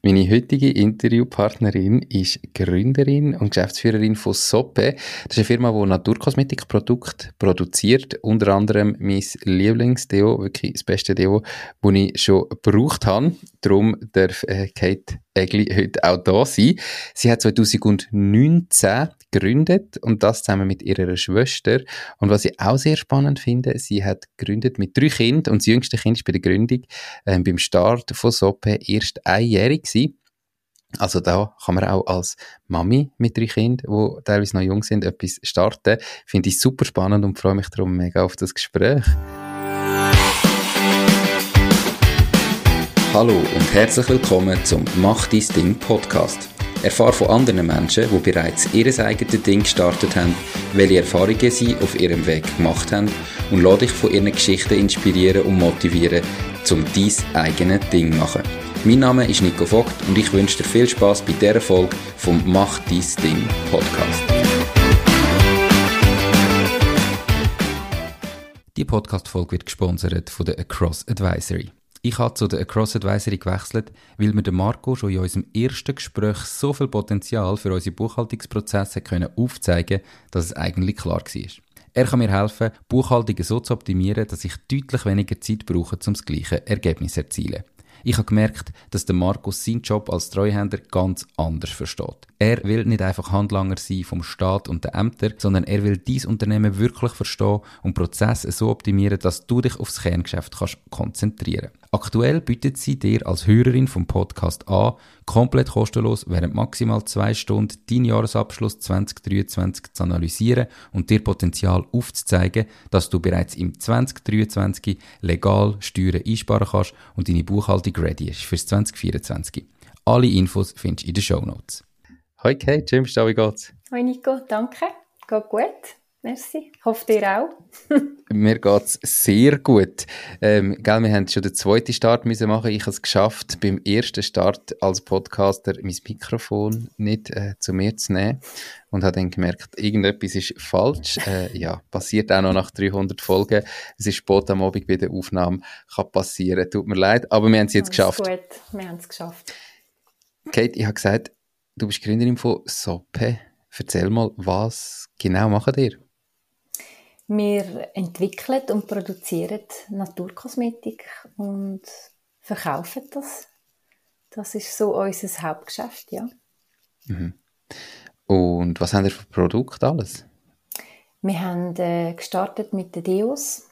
Meine heutige Interviewpartnerin ist Gründerin und Geschäftsführerin von Soppe. Das ist eine Firma, die Naturkosmetikprodukte produziert. Unter anderem mein Lieblingsdeo, wirklich das beste Deo, das ich schon gebraucht habe. Darum darf äh, Kate Egli heute auch da sein. Sie hat 2019 gegründet und das zusammen mit ihrer Schwester. Und was ich auch sehr spannend finde, sie hat gegründet mit drei Kindern und das jüngste Kind ist bei der Gründung äh, beim Start von Soppe erst einjährig gewesen. Also da kann man auch als Mami mit drei Kindern, die teilweise noch jung sind, etwas starten. Finde ich super spannend und freue mich darum mega auf das Gespräch. Hallo und herzlich willkommen zum Mach dein Ding Podcast. Erfahre von anderen Menschen, die bereits ihr eigenes Ding gestartet haben, welche Erfahrungen sie auf ihrem Weg gemacht haben und lade dich von ihren Geschichten inspirieren und motivieren, um dein eigenes Ding zu machen. Mein Name ist Nico Vogt und ich wünsche dir viel Spaß bei dieser Folge vom Mach dein Ding Podcast. Die Podcast-Folge wird gesponsert von der Across Advisory. Ich habe zu der Across Advisory gewechselt, weil mir der Marco schon in unserem ersten Gespräch so viel Potenzial für unsere Buchhaltungsprozesse können aufzeigen dass es eigentlich klar war. Er kann mir helfen, Buchhaltungen so zu optimieren, dass ich deutlich weniger Zeit brauche, um das gleiche Ergebnis zu erzielen. Ich habe gemerkt, dass der Markus seinen Job als Treuhänder ganz anders versteht. Er will nicht einfach Handlanger sein vom Staat und den Ämtern, sondern er will dies Unternehmen wirklich verstehen und Prozesse so optimieren, dass du dich aufs Kerngeschäft kannst konzentrieren. Aktuell bietet sie dir als Hörerin vom Podcast an, komplett kostenlos während maximal zwei Stunden deinen Jahresabschluss 2023 zu analysieren und dir Potenzial aufzuzeigen, dass du bereits im 2023 legal Steuern einsparen kannst und deine Buchhaltung ready ist fürs 2024. Alle Infos findest du in den Show Notes. Hoi Kate, da, wie geht's? Hoi Nico, danke. Geht gut. Merci. Hoffe, dir auch. Mir geht es sehr gut. Ähm, gell, wir haben schon den zweiten Start müssen machen. Ich habe es geschafft, beim ersten Start als Podcaster mein Mikrofon nicht äh, zu mir zu nehmen und habe dann gemerkt, irgendetwas ist falsch. Äh, ja, passiert auch noch nach 300 Folgen. Es ist spät am Abend bei der Aufnahme. Kann passieren. Tut mir leid, aber wir haben es jetzt Alles geschafft. gut, wir haben es geschafft. Kate, ich habe gesagt, Du bist Gründerin von Soppe. Erzähl mal, was genau machen ihr? Wir entwickeln und produzieren Naturkosmetik und verkaufen das. Das ist so unser Hauptgeschäft, ja. Mhm. Und was haben ihr für Produkte alles? Wir haben äh, gestartet mit den Deos,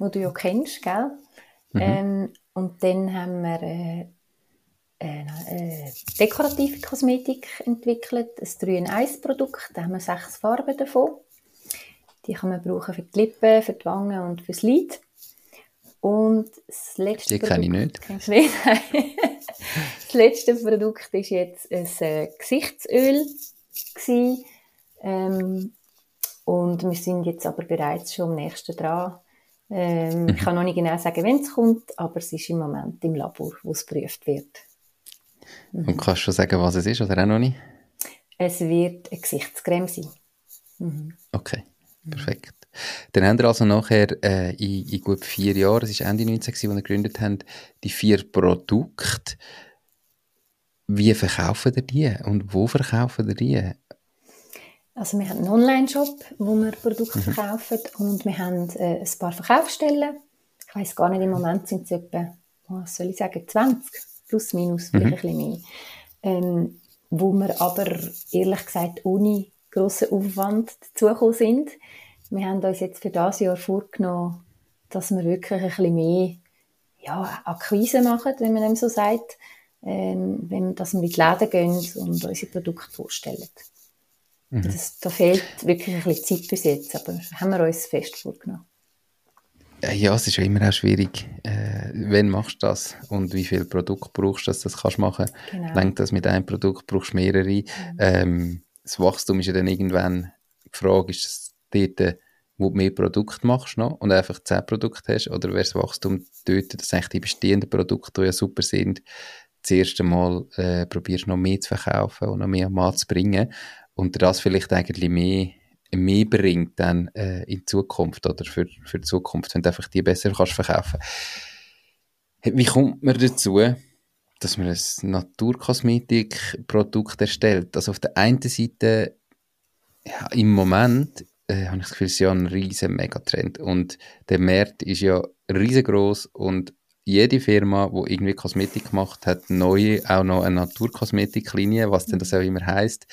die du ja kennst, gell? Mhm. Ähm, und dann haben wir äh, eine äh, dekorative Kosmetik entwickelt, ein 3 in 1 Produkt, da haben wir sechs Farben davon. Die kann man brauchen für die Lippen, für die Wangen und fürs Lid. Und das letzte die kenne ich nicht. Kennst du nicht? das letzte Produkt ist jetzt ein äh, Gesichtsöl Ähm, und wir sind jetzt aber bereits schon am nächsten dran. Ähm, Ich mhm. kann noch nicht genau sagen, wenn es kommt, aber es ist im Moment im Labor, wo es geprüft wird. Mhm. Und kannst du schon sagen, was es ist oder auch noch nicht? Es wird eine Gesichtscreme sein. Mhm. Okay, perfekt. Dann haben wir also nachher äh, in, in, gut vier Jahren, es war Ende 19, als wir gegründet haben, die vier Produkte. Wie verkaufen ihr die und wo verkaufen ihr die? Also wir haben einen Online-Shop, wo wir Produkte mhm. verkaufen und wir haben äh, ein paar Verkaufsstellen. Ich weiß gar nicht, im Moment sind es etwa, was soll ich sagen, 20 plus minus, vielleicht mhm. ein bisschen mehr. Ähm, wo wir aber ehrlich gesagt ohne grossen Aufwand dazugekommen sind. Wir haben uns jetzt für das Jahr vorgenommen, dass wir wirklich ein bisschen mehr ja, Akquise machen, wenn man dem so sagt, ähm, wenn, dass wir in die Läden gehen und unsere Produkte vorstellen. Mhm. Das, da fehlt wirklich ein bisschen Zeit bis jetzt, aber haben wir uns fest vorgenommen. Ja, es ist ja immer auch schwierig. Äh, wann machst du das? Und wie viel Produkt brauchst du, dass du das kannst machen? Genau. Lenkt das mit einem Produkt, brauchst du mehrere? Mhm. Ähm, das Wachstum ist ja dann irgendwann, die Frage ist es dort, wo du mehr Produkte machst noch und einfach zehn Produkte hast, oder wäre das Wachstum dort, dass eigentlich die bestehenden Produkte, die ja super sind, das erste Mal äh, probierst noch mehr zu verkaufen und noch mehr am zu bringen und das vielleicht eigentlich mehr mehr bringt dann äh, in Zukunft oder für, für die Zukunft, wenn du einfach die besser kannst verkaufen. Wie kommt man dazu, dass man ein Naturkosmetikprodukt erstellt. Also auf der einen Seite, ja, im Moment äh, habe ich das Gefühl, es ist ja ein riesen Megatrend und der Markt ist ja riesengroß und jede Firma, die irgendwie Kosmetik macht, hat neue, auch noch eine Naturkosmetiklinie, was denn das auch immer heißt.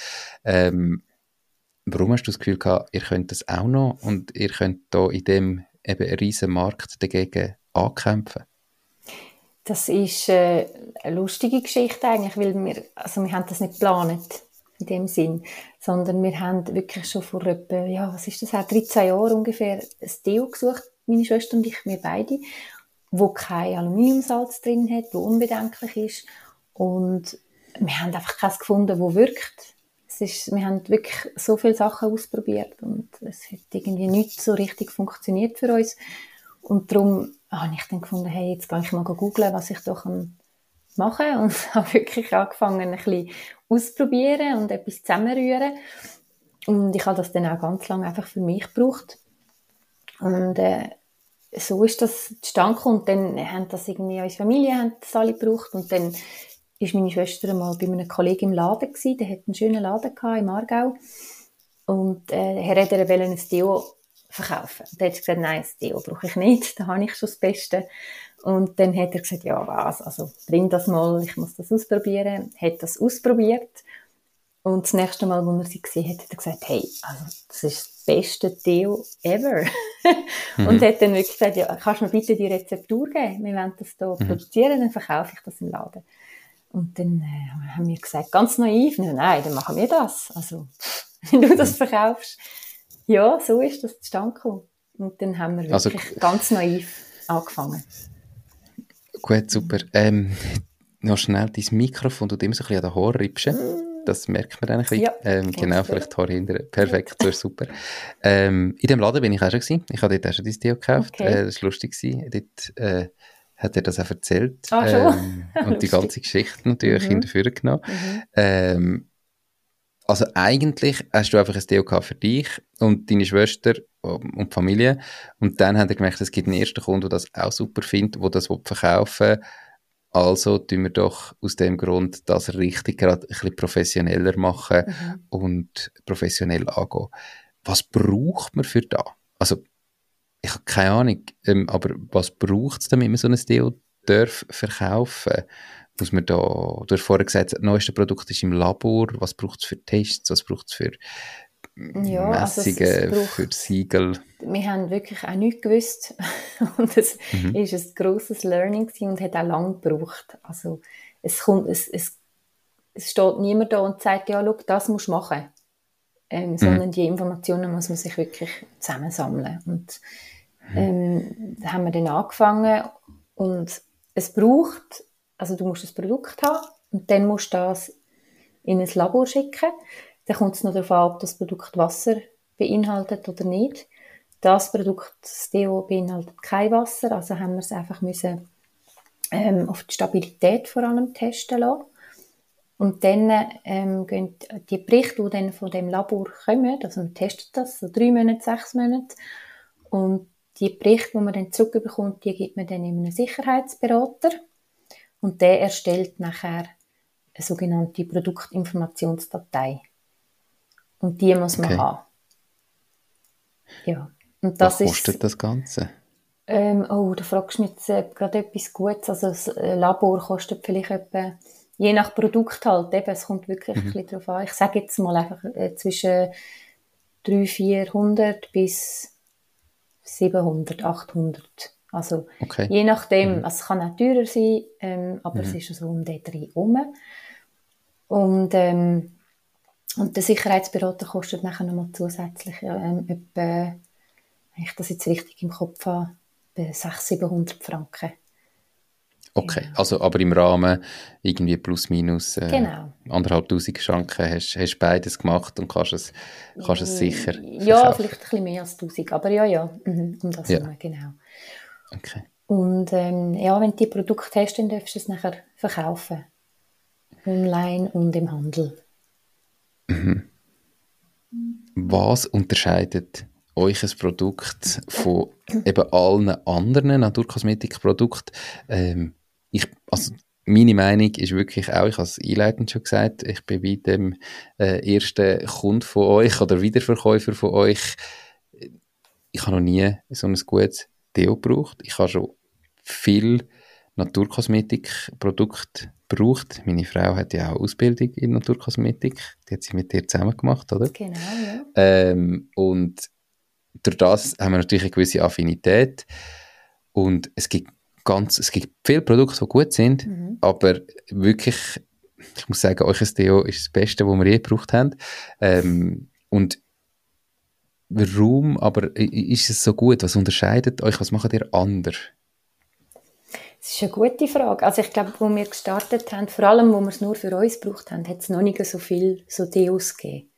Ähm, warum hast du das Gefühl gehabt, ihr könnt das auch noch und ihr könnt da in dem eben riesen Markt dagegen ankämpfen? Das ist äh, eine lustige Geschichte eigentlich, weil wir, also wir haben das nicht geplant in dem Sinn, sondern wir haben wirklich schon vor etwa, ja, was ist das, auch 13 Jahren ungefähr ein Deo gesucht, meine Schwester und ich, wir beide, wo kein Aluminiumsalz drin hat, wo unbedenklich ist und wir haben einfach keins gefunden, wo wirkt. Es ist, wir haben wirklich so viele Sachen ausprobiert und es hat irgendwie nicht so richtig funktioniert für uns und darum habe ich dann gefunden, hey, jetzt gehe ich mal googeln, was ich doch machen und habe wirklich angefangen, ein bisschen ausprobieren und etwas zusammenrühren. Und ich habe das dann auch ganz lange einfach für mich gebraucht. Und äh, so ist das zustande. Und dann haben das irgendwie, unsere Familie haben das alle gebraucht. Und dann ist meine Schwester mal bei einem Kollegen im Laden gewesen. Der hat einen schönen Laden im Aargau. Und äh, er hat ein Deo verkaufen. Und dann hat sie gesagt, nein, das Deo brauche ich nicht, da habe ich schon das Beste. Und dann hat er gesagt, ja was, also bring das mal, ich muss das ausprobieren. Hat das ausprobiert. Und das nächste Mal, als er sie gesehen hat, hat er gesagt, hey, also das ist das beste Deo ever. mhm. Und hat dann wirklich gesagt, ja, kannst du mir bitte die Rezeptur geben? Wir wollen das hier mhm. produzieren, dann verkaufe ich das im Laden. Und dann äh, haben wir gesagt, ganz naiv, nein, dann machen wir das. Also, wenn du das mhm. verkaufst, ja, so ist das zustande gekommen. Und dann haben wir also wirklich ganz naiv angefangen. Gut, super. Ähm, noch schnell dein Mikrofon, du immer so ein bisschen an den Haaren riebst. Das merkt man dann ein bisschen. Ja, ähm, genau, vielleicht Haar hinterher. Perfekt, ist super. Ähm, in dem Laden bin ich auch schon gewesen. Ich habe dort auch schon dein Deo gekauft. Okay. Äh, das war lustig. Gewesen. Dort äh, hat er das auch erzählt. Ah, schon? Ähm, und die ganze Geschichte natürlich mhm. in der genommen. Mhm. Ähm, also eigentlich hast du einfach ein Deo für dich und deine Schwester und die Familie. Und dann haben wir gemerkt, es gibt einen ersten Kunden, der das auch super findet, der das verkaufen will. Also tun wir doch aus dem Grund das richtig gerade ein bisschen professioneller machen mhm. und professionell angehen. Was braucht man für da? Also, ich habe keine Ahnung, ähm, aber was braucht es, damit man so ein darf verkaufen muss man da, du hast vorher gesagt, das neueste Produkt ist im Labor, was braucht es für Tests, was braucht es für ja, Messungen, also braucht, für Siegel? Wir haben wirklich auch nichts gewusst und es mhm. ist ein grosses Learning und hat auch lange gebraucht. Also es, kommt, es, es, es steht niemand da und sagt, ja, schau, das musst du machen. Ähm, mhm. sondern die Informationen muss man sich wirklich zusammensammeln. Und mhm. ähm, da haben wir dann angefangen und es braucht also du musst das Produkt haben und dann musst du das in ein Labor schicken. Dann kommt es noch darauf an, ob das Produkt Wasser beinhaltet oder nicht. Das Produkt, das Deo, beinhaltet kein Wasser, also haben wir es einfach müssen, ähm, auf die Stabilität vor allem testen lassen. Und dann ähm, gehen die Berichte, die dann von dem Labor kommen, also man testet das, so drei Monate, sechs Monate, und die Berichte, die man dann zurückbekommt, die gibt man dann in einem Sicherheitsberater. Und der erstellt nachher eine sogenannte Produktinformationsdatei. Und die muss man okay. haben. Ja. Und das Was kostet ist, das Ganze? Ähm, oh, da fragst du mich jetzt äh, gerade etwas Gutes. Also das äh, Labor kostet vielleicht etwa, je nach Produkt halt, eben, es kommt wirklich mhm. ein bisschen drauf an. Ich sage jetzt mal einfach äh, zwischen 300, 400 bis 700, 800 also okay. je nachdem, mhm. also es kann auch teurer sein, ähm, aber mhm. es ist so um den drei herum. Und, ähm, und der Sicherheitsberater kostet nachher nochmal zusätzlich ähm, etwa, wenn ich das jetzt richtig im Kopf habe, 600, 700 Franken. Okay, genau. also aber im Rahmen irgendwie plus minus äh, genau. anderthalb Tausend Franken hast du beides gemacht und kannst es, kannst es sicher Ja, verkaufen. vielleicht ein bisschen mehr als tausend, aber ja, ja, mhm, um das ja. herum, genau. Okay. Und ähm, ja, wenn du die Produkte hast, dann darfst du es nachher verkaufen. Online und im Handel. Mhm. Was unterscheidet euch ein Produkt von eben allen anderen Naturkosmetikprodukten? Ähm, ich, also meine Meinung ist wirklich auch, ich habe es einleitend schon gesagt, ich bin bei dem äh, ersten Kund von euch oder Wiederverkäufer von euch. Ich habe noch nie so ein gutes Deo gebraucht. Ich habe schon viel Naturkosmetikprodukte gebraucht. Meine Frau hat ja auch Ausbildung in Naturkosmetik. Die hat sie mit dir zusammen gemacht, oder? Genau, ja. Ähm, und durch das haben wir natürlich eine gewisse Affinität. Und es gibt ganz, es gibt viele Produkte, die gut sind, mhm. aber wirklich, ich muss sagen, euch Deo ist das Beste, was wir je gebraucht haben. Ähm, und warum aber ist es so gut? Was unterscheidet euch? Was macht ihr anders? Das ist eine gute Frage. Also ich glaube, wo wir gestartet haben, vor allem, wo wir es nur für uns gebraucht haben, hat es noch nicht so viel so Deos gegeben.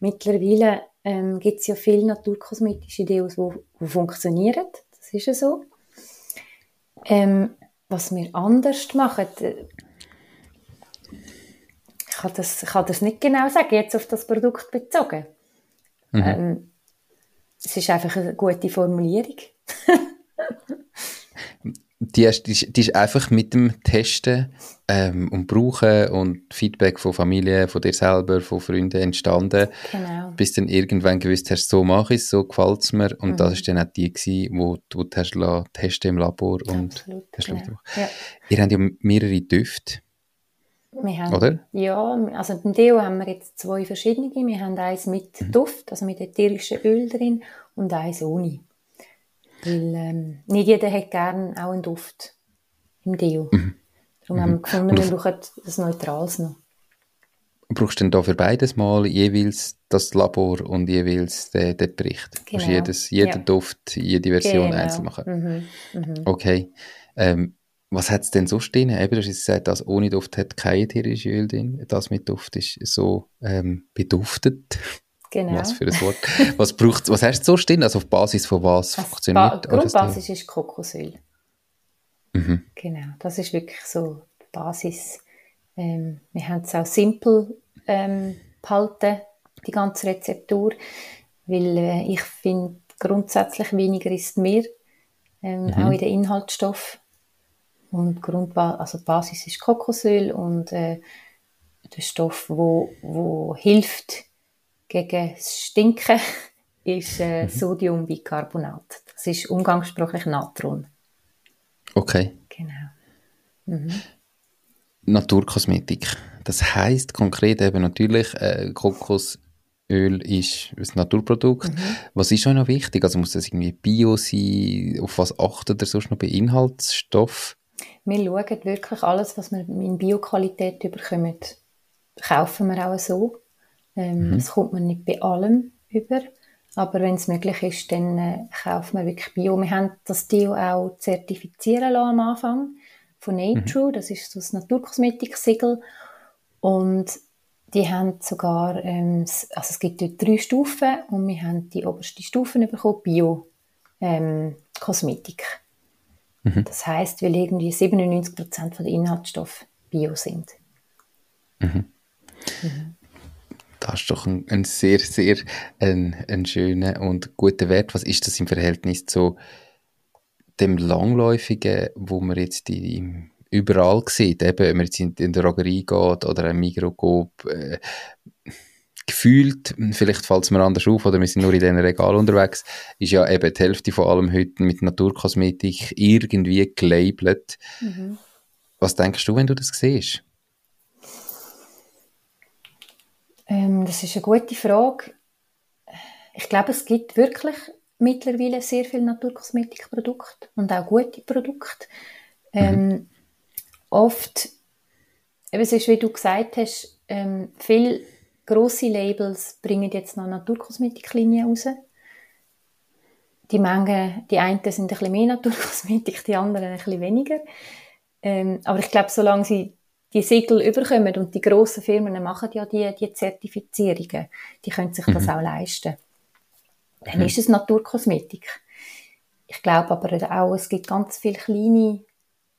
Mittlerweile ähm, gibt es ja viele naturkosmetische Deos, die funktionieren. Das ist ja so. Ähm, was wir anders machen, äh, ich kann, das, ich kann das nicht genau sagen, jetzt auf das Produkt bezogen. Mhm. Ähm, es ist einfach eine gute Formulierung. die, ist, die, die ist einfach mit dem Testen ähm, und Brauchen und Feedback von Familie, von dir selber, von Freunden entstanden, genau. bis dann irgendwann gewusst hast, so mache ich es, so gefällt es mir und mhm. das ist dann auch die gewesen, wo du hast testen im Labor und Absolut, hast genau. ja. Ihr habt ja mehrere Düfte. Haben, Oder? Ja, also im Deo haben wir jetzt zwei verschiedene. Wir haben eins mit mhm. Duft, also mit ätherischem Öl drin und eins ohne. Weil ähm, nicht jeder hat gerne auch einen Duft im Deo. Mhm. Darum mhm. haben wir gefunden, wir brauchen etwas Neutrales noch. Brauchst du denn da für beides mal jeweils das Labor und jeweils den, den Bericht? Genau. Musst jeden ja. Duft, jede Version genau. einzeln machen? Mhm. Mhm. Okay. Ähm, was hat es denn so stehen? Eben, du hast gesagt, das ohne Duft hat kein ätherisches Öl drin. Das mit Duft ist so ähm, beduftet. Genau. Was für ein Wort. Was braucht, was hast du so stehen? Also auf Basis von was also funktioniert? Die Grundbasis ist Kokosöl. Mhm. Genau, das ist wirklich so die Basis. Ähm, wir haben es auch simpel ähm, behalten, die ganze Rezeptur, weil äh, ich finde, grundsätzlich weniger ist mehr, ähm, mhm. auch in den Inhaltsstoffen. Und Grundba also die Basis ist Kokosöl und äh, der Stoff, wo, wo hilft, gegen das Stinken ist äh, mhm. Sodiumbicarbonat. Das ist umgangssprachlich Natron. Okay. Genau. Mhm. Naturkosmetik. Das heißt konkret eben natürlich, äh, Kokosöl ist ein Naturprodukt. Mhm. Was ist euch noch wichtig? Also muss das irgendwie Bio sein? Auf was achtet ihr sonst noch bei Inhaltsstoff? Wir schauen wirklich alles, was wir in Bioqualität bekommen, kaufen wir auch so. Ähm, mhm. Das kommt man nicht bei allem über. Aber wenn es möglich ist, dann äh, kauft man wirklich Bio. Wir haben das Bio auch zertifizieren lassen am Anfang von Nature. Mhm. Das ist so das Naturkosmetik-Siegel. Und die haben sogar, ähm, also es gibt dort drei Stufen und wir haben die oberste Stufe bekommen, Bio-Kosmetik. Ähm, mhm. Das heißt, weil irgendwie 97% der Inhaltsstoffe Bio sind. Mhm. Mhm. Das ist doch ein, ein sehr, sehr ein, ein schöner und guter Wert. Was ist das im Verhältnis zu dem Langläufigen, wo man jetzt die, überall sieht, eben, wenn man jetzt in, in der Drogerie geht oder ein Mikrokop, äh, gefühlt, vielleicht fällt es mir anders auf oder wir sind nur in diesen Regal unterwegs, ist ja eben die Hälfte von allem heute mit Naturkosmetik irgendwie gelabelt. Mhm. Was denkst du, wenn du das siehst? Ähm, das ist eine gute Frage. Ich glaube, es gibt wirklich mittlerweile sehr viele Naturkosmetikprodukte und auch gute Produkte. Ähm, mhm. Oft, eben, es ist, wie du gesagt hast, ähm, viele grosse Labels bringen jetzt noch Naturkosmetiklinien raus. Die Menge, die einen sind ein bisschen mehr Naturkosmetik, die anderen ein bisschen weniger. Ähm, aber ich glaube, solange sie die Siegel überkommen und die grossen Firmen machen ja die, die Zertifizierungen, die können sich mhm. das auch leisten. Dann mhm. ist es Naturkosmetik. Ich glaube aber auch, es gibt ganz viele kleine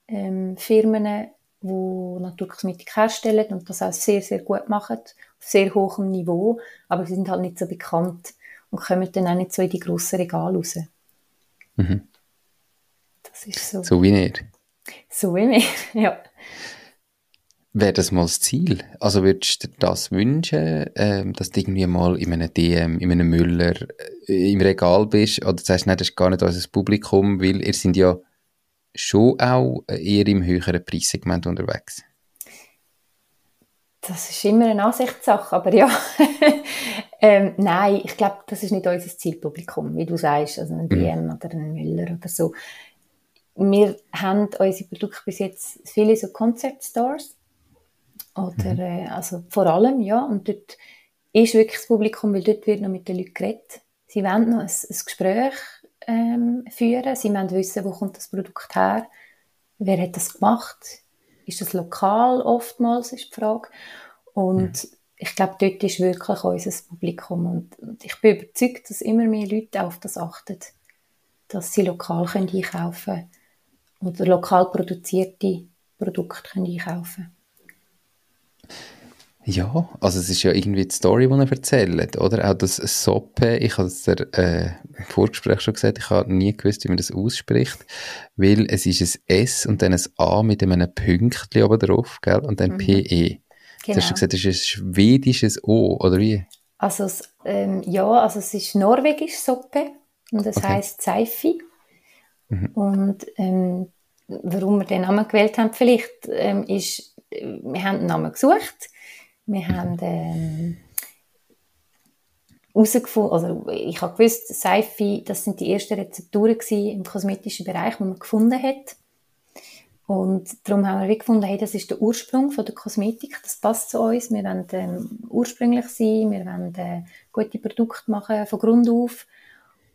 ähm, Firmen, die Naturkosmetik herstellen und das auch sehr, sehr gut machen, sehr hohem Niveau, aber sie sind halt nicht so bekannt und kommen dann auch nicht so in die grossen Regale raus. Mhm. Das ist so. So wie nicht. So wie wir, ja. Wäre das mal das Ziel? Also würdest du dir das wünschen, ähm, dass du irgendwie mal in einem DM, in einem Müller äh, im Regal bist? Oder sagst du, nein, das ist gar nicht unser Publikum, weil ihr sind ja schon auch eher im höheren Preissegment unterwegs. Das ist immer eine Ansichtssache, aber ja. ähm, nein, ich glaube, das ist nicht unser Zielpublikum, wie du sagst, also ein DM mhm. oder ein Müller oder so. Wir haben unsere Produkte bis jetzt viele so Concept Stores oder, mhm. äh, also vor allem, ja. Und dort ist wirklich das Publikum, weil dort wird noch mit den Leuten geredet. Sie wollen noch ein, ein Gespräch ähm, führen. Sie wollen wissen, wo kommt das Produkt her? Wer hat das gemacht? Ist das lokal oftmals, ist die Frage. Und mhm. ich glaube, dort ist wirklich unser Publikum. Und, und, ich bin überzeugt, dass immer mehr Leute auf das achten, dass sie lokal können einkaufen können oder lokal produzierte Produkte können einkaufen können. Ja, also es ist ja irgendwie die Story, die er erzählt, oder? Auch das Soppe, ich habe es dir äh, im Vorgespräch schon gesagt, ich habe nie gewusst, wie man das ausspricht, weil es ist ein S und dann ein A mit einem Pünktchen oben drauf, gell? Und dann mhm. PE. Genau. Du hast gesagt, das ist ein schwedisches O, oder wie? Also, ähm, ja, also es ist norwegisch Soppe und das okay. heisst Seifi. Mhm. Und ähm, warum wir den Namen gewählt haben, vielleicht, ähm, ist, wir haben den Namen gesucht wir haben ähm, herausgefunden, also ich habe gewusst, Seife, das sind die ersten Rezepturen im kosmetischen Bereich, die man gefunden hat. Und darum haben wir gefunden, hey, das ist der Ursprung von der Kosmetik, das passt zu uns. Wir wollen ähm, ursprünglich sein, wir wollen äh, gute Produkte machen von Grund auf.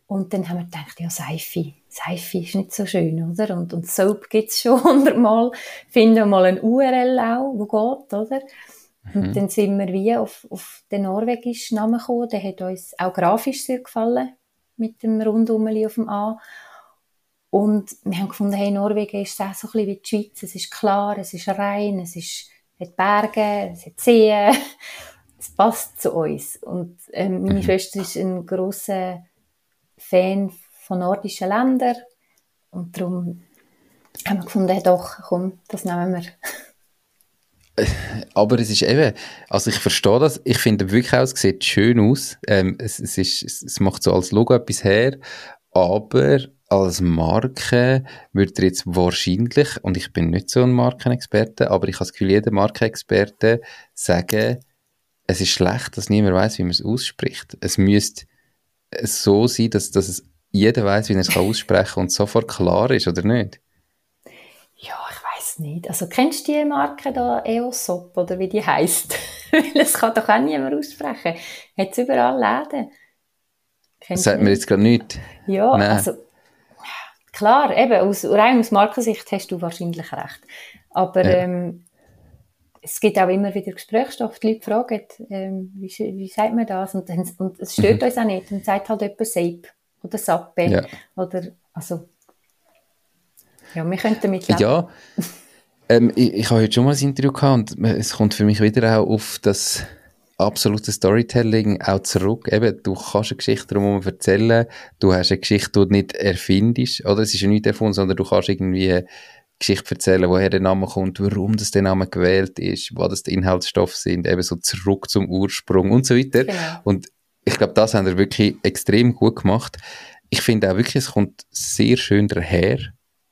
Und dann haben wir gedacht, ja, Seife, Seife ist nicht so schön, oder? Und, und Soap gibt es schon hundertmal. Finden wir mal ein URL auch, wo geht, oder? Mhm. Und dann sind wir wie auf, auf den norwegischen Namen gekommen. Der hat uns auch grafisch sehr gefallen, mit dem Rundumeli auf dem A. Und wir haben gefunden, hey, Norwegen ist auch so ein bisschen wie die Schweiz. Es ist klar, es ist rein, es ist, hat Berge, es hat Seen. Es passt zu uns. Und ähm, meine mhm. Schwester ist ein grosser Fan von nordischen Ländern. Und darum haben wir gefunden, hey, doch, komm, das nehmen wir. aber es ist eben, also ich verstehe das, ich finde wirklich auch, es sieht schön aus, ähm, es, es, ist, es macht so als Logo etwas her, aber als Marke würde jetzt wahrscheinlich, und ich bin nicht so ein Markenexperte, aber ich habe das Gefühl, jeder Markenexperte sagen, es ist schlecht, dass niemand weiß, wie man es ausspricht. Es müsste so sein, dass, dass es jeder weiß, wie er es aussprechen kann und sofort klar ist, oder nicht? Nicht. Also kennst du die Marke da, Eosop, oder wie die heisst? das kann doch auch niemand aussprechen. Hat es überall Läden. Kennst Sagt mir jetzt gerade nichts. Ja, Nein. also klar, eben, aus, rein aus Markensicht hast du wahrscheinlich recht. Aber ja. ähm, es gibt auch immer wieder Gesprächsstoff, die Leute fragen, ähm, wie, wie sagt man das? Und, und es stört mhm. uns auch nicht. Dann sagt halt jemand Sape oder Sappe. Ja. Oder, also, ja, wir könnten damit leben. Ja, ähm, ich, ich habe heute schon mal ein Interview gehabt und es kommt für mich wieder auch auf das absolute Storytelling auch zurück. Eben, du kannst eine Geschichte darum erzählen, du hast eine Geschichte, die du nicht erfindest, oder? Es ist ja nicht erfunden, sondern du kannst irgendwie eine Geschichte erzählen, woher der Name kommt, warum das der Name gewählt ist, was das die Inhaltsstoffe sind, eben so zurück zum Ursprung und so weiter. Genau. Und ich glaube, das haben wir wirklich extrem gut gemacht. Ich finde auch wirklich, es kommt sehr schön daher.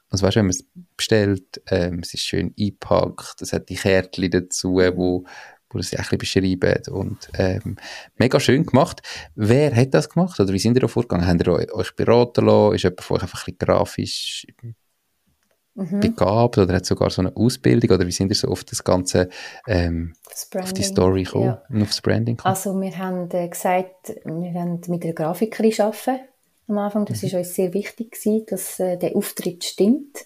Also weißt du, wenn man es bestellt, ähm, es ist schön eingepackt, es hat die Kärtchen dazu, wo, wo das ein bisschen beschreiben und ähm, mega schön gemacht. Wer hat das gemacht oder wie sind ihr da vorgegangen? Habt ihr euch beraten lassen? Ist jemand von euch einfach ein bisschen grafisch mhm. begabt oder hat sogar so eine Ausbildung oder wie sind ihr so auf das Ganze ähm, das auf die Story gekommen ja. und aufs Branding gekommen? Also wir haben äh, gesagt, wir wollen mit einer Grafikerin arbeiten am Anfang. Das mhm. ist uns sehr wichtig gewesen, dass äh, der Auftritt stimmt.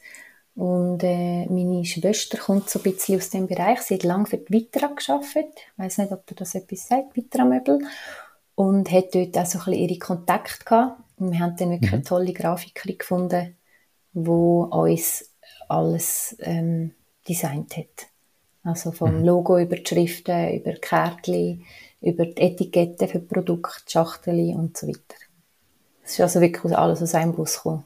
Und äh, meine Schwester kommt so ein bisschen aus dem Bereich. Sie hat lange für die Vitra gearbeitet. Ich weiß nicht, ob du das etwas sagt, Vitra Möbel. Und hat dort auch so ein bisschen ihre Kontakte gehabt. Und wir haben dann wirklich mhm. eine tolle Grafikerin gefunden, die uns alles ähm, designt hat. Also vom mhm. Logo über die Schriften, über die Kärtchen, über die Etiketten für Produkte, Schachteln und so weiter. Es ist also wirklich alles aus einem Bus gekommen.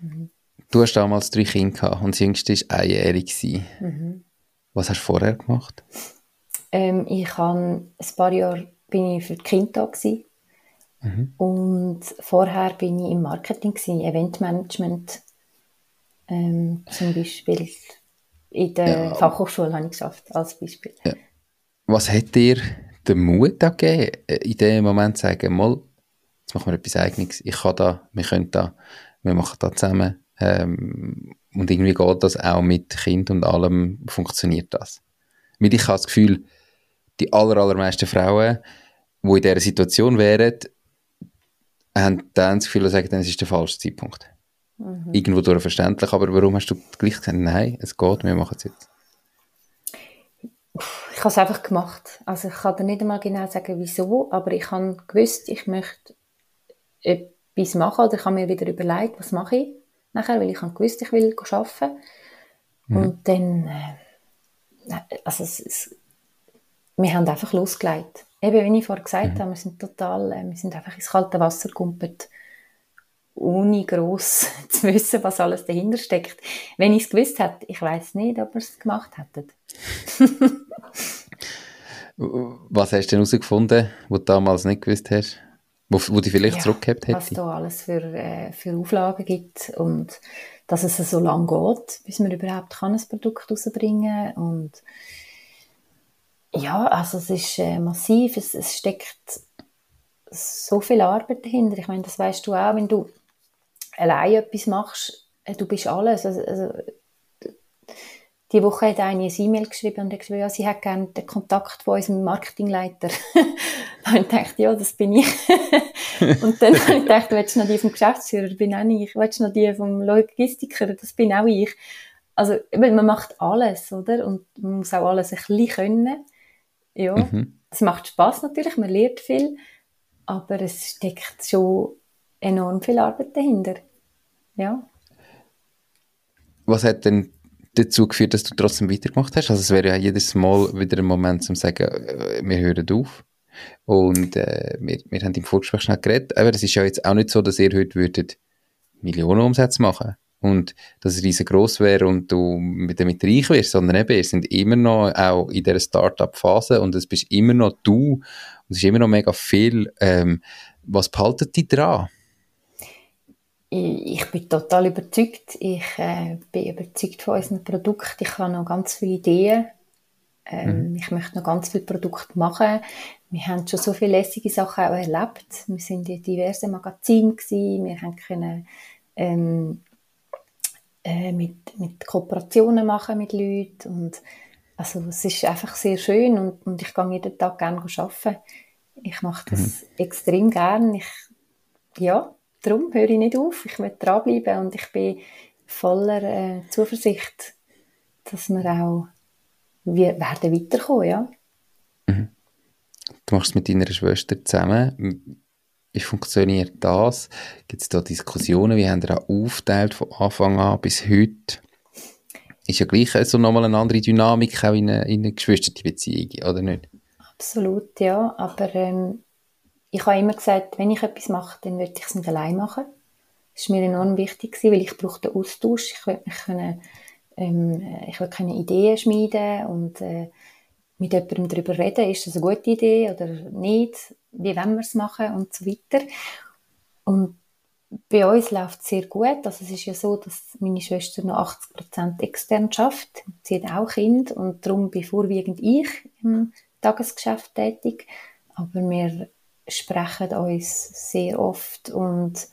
Mhm. Du hast damals drei Kinder gehabt und das jüngste war einjährig. Mhm. Was hast du vorher gemacht? Ähm, ich habe ein paar Jahre bin ich für die Kinder da mhm. und vorher bin ich im Marketing gewesen, Eventmanagement ähm, zum Beispiel in der ja. Fachhochschule habe ich geschafft als Beispiel. Ja. Was hat dir den Mut gegeben, in dem Moment zu sagen, mal, jetzt machen wir etwas Eigenes, ich kann da, wir können da, wir machen da zusammen ähm, und irgendwie geht das auch mit Kind und allem, funktioniert das. Weil ich habe das Gefühl, die aller, allermeisten Frauen, die in dieser Situation wären, haben dann das Gefühl, sagen, es ist der falsche Zeitpunkt. Mhm. Irgendwo durch verständlich, aber warum hast du gleich gesagt, nein, es geht, wir machen es jetzt? Ich habe es einfach gemacht. Also ich kann dir nicht einmal genau sagen, wieso, aber ich habe gewusst, ich möchte etwas machen oder ich habe mir wieder überlegt, was mache ich nachher, weil ich habe gewusst, ich will arbeiten. Mhm. Und dann, äh, also es, es, wir haben einfach losgelegt. Eben, wie ich vorher gesagt mhm. habe, wir sind total, äh, wir sind einfach ins kalte Wasser gekumpelt, ohne gross zu wissen, was alles dahinter steckt. Wenn ich es gewusst hätte, ich weiß nicht, ob wir es gemacht hätten. was hast du denn herausgefunden, was du damals nicht gewusst hast? Wo, wo die vielleicht ja, zurückgehabt hätte? Was da alles für, äh, für Auflagen gibt und dass es so lange geht, bis man überhaupt kann ein Produkt rausbringen kann. Und ja, also es ist äh, massiv, es, es steckt so viel Arbeit dahinter. Ich meine, das weißt du auch, wenn du allein etwas machst, äh, du bist alles. Also, also, die Woche hat eine ein E-Mail geschrieben und hat geschrieben, ja, sie hat gerne den Kontakt von unserem Marketingleiter. und ich dachte, ja, das bin ich. und dann habe ich gedacht, willst du noch die vom Geschäftsführer? Das bin auch ich. Willst du noch die vom Logistiker? Das bin auch ich. Also, man macht alles, oder? Und man muss auch alles ein bisschen können. Ja. Mhm. Es macht Spaß natürlich, man lernt viel. Aber es steckt schon enorm viel Arbeit dahinter. Ja. Was hat denn dazu geführt, dass du trotzdem weitergemacht hast? Also es wäre ja jedes Mal wieder ein Moment zum sagen, äh, wir hören auf. Und äh, wir, wir haben im Vorgespräch schnell geredet, aber es ist ja jetzt auch nicht so, dass ihr heute würdet Millionen Umsätze machen und dass es riesengroß wäre und du damit reich wirst, sondern eben, ihr sind immer noch auch in dieser Start-up-Phase und es bist immer noch du und es ist immer noch mega viel. Ähm, was behaltet dich dran? Ich bin total überzeugt. Ich äh, bin überzeugt von unserem Produkt. Ich habe noch ganz viele Ideen. Ähm, mhm. Ich möchte noch ganz viele Produkte machen. Wir haben schon so viele lässige Sachen auch erlebt. Wir sind in diversen Magazinen gewesen. Wir haben können, ähm, äh, mit, mit Kooperationen machen mit Leuten und also es ist einfach sehr schön und, und ich gehe jeden Tag gerne arbeiten. Ich mache das mhm. extrem gerne. Ich, ja, darum höre ich nicht auf. Ich will dranbleiben und ich bin voller äh, Zuversicht, dass wir auch wir werden weiterkommen, ja. Mhm. Du machst es mit deiner Schwester zusammen. Wie funktioniert das? Gibt es da Diskussionen? Wie haben ihr auch aufgeteilt von Anfang an bis heute? Ist ja gleich so nochmal eine andere Dynamik auch in einer, in einer Geschwisterbeziehung, oder nicht? Absolut, ja. Aber ähm, ich habe immer gesagt, wenn ich etwas mache, dann würde ich es nicht allein machen. Das war mir enorm wichtig, weil ich brauche den Austausch. Ich will mich können, ähm, ich will keine Ideen schmieden und äh, mit jemandem darüber reden, ist das eine gute Idee oder nicht, wie wollen wir es machen und so weiter. Und bei uns läuft es sehr gut. Also es ist ja so, dass meine Schwester noch 80% extern schafft. Sie hat auch Kind und darum bin vorwiegend ich im Tagesgeschäft tätig. Aber wir sprechen uns sehr oft und